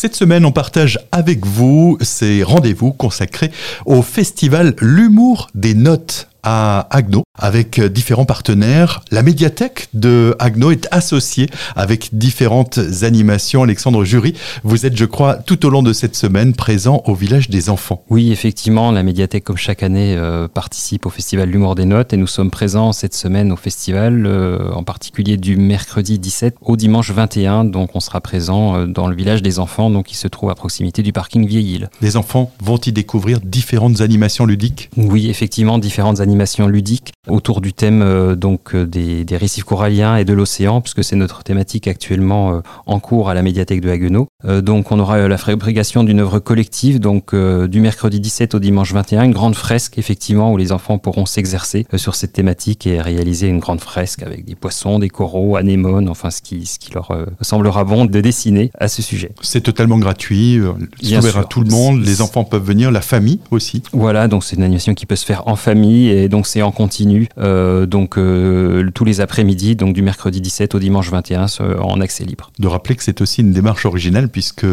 Cette semaine, on partage avec vous ces rendez-vous consacrés au festival L'humour des notes à Agno avec différents partenaires. La médiathèque de Agno est associée avec différentes animations. Alexandre Jury, vous êtes, je crois, tout au long de cette semaine présent au village des enfants. Oui, effectivement, la médiathèque, comme chaque année, euh, participe au festival L'humour des notes et nous sommes présents cette semaine au festival, euh, en particulier du mercredi 17 au dimanche 21. Donc, on sera présent euh, dans le village des enfants, donc qui se trouve à proximité du parking Vieille-Île. Les enfants vont y découvrir différentes animations ludiques Oui, effectivement, différentes animations ludiques autour du thème euh, donc euh, des, récifs coralliens et de l'océan, puisque c'est notre thématique actuellement euh, en cours à la médiathèque de Haguenau. donc on aura la fabrication d'une œuvre collective, donc du mercredi 17 au dimanche 21, une grande fresque effectivement où les enfants pourront s'exercer sur cette thématique et réaliser une grande fresque avec des poissons, des coraux, anémones, enfin ce qui, ce qui leur semblera bon de dessiner à ce sujet. C'est totalement gratuit, c'est ouvert à tout le monde, les enfants peuvent venir, la famille aussi. Voilà, donc c'est une animation qui peut se faire en famille et donc c'est en continu. Euh, donc euh, tous les après-midi, donc du mercredi 17 au dimanche 21 en accès libre. De rappeler que c'est aussi une démarche originale puisque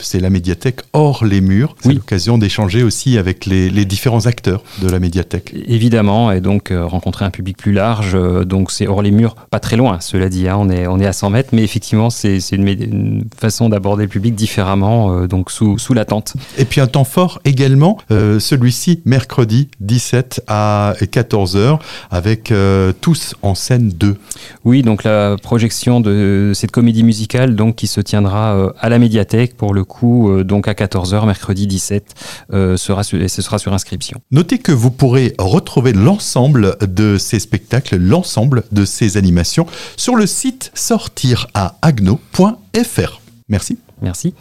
c'est la médiathèque hors les murs. C'est l'occasion d'échanger aussi avec les, différents acteurs de la médiathèque. Évidemment, et donc euh, rencontrer un public plus large. donc c'est hors les murs, pas très loin, cela dit. Hein, on, est, on est à 100 mètres, mais effectivement, c'est une, une, façon d'aborder le public différemment, donc sous, sous la tente. Et puis un temps fort également, celui-ci mercredi 17 à 14 avec euh, Tous en scène 2. Oui, donc la projection de cette comédie musicale donc, qui se tiendra euh, à la médiathèque pour le coup euh, donc à 14h mercredi 17 sera ce sera sur inscription. Notez que vous pourrez retrouver l'ensemble de ces spectacles, l'ensemble de ces animations sur le site sortiraagno.fr. Merci. Merci.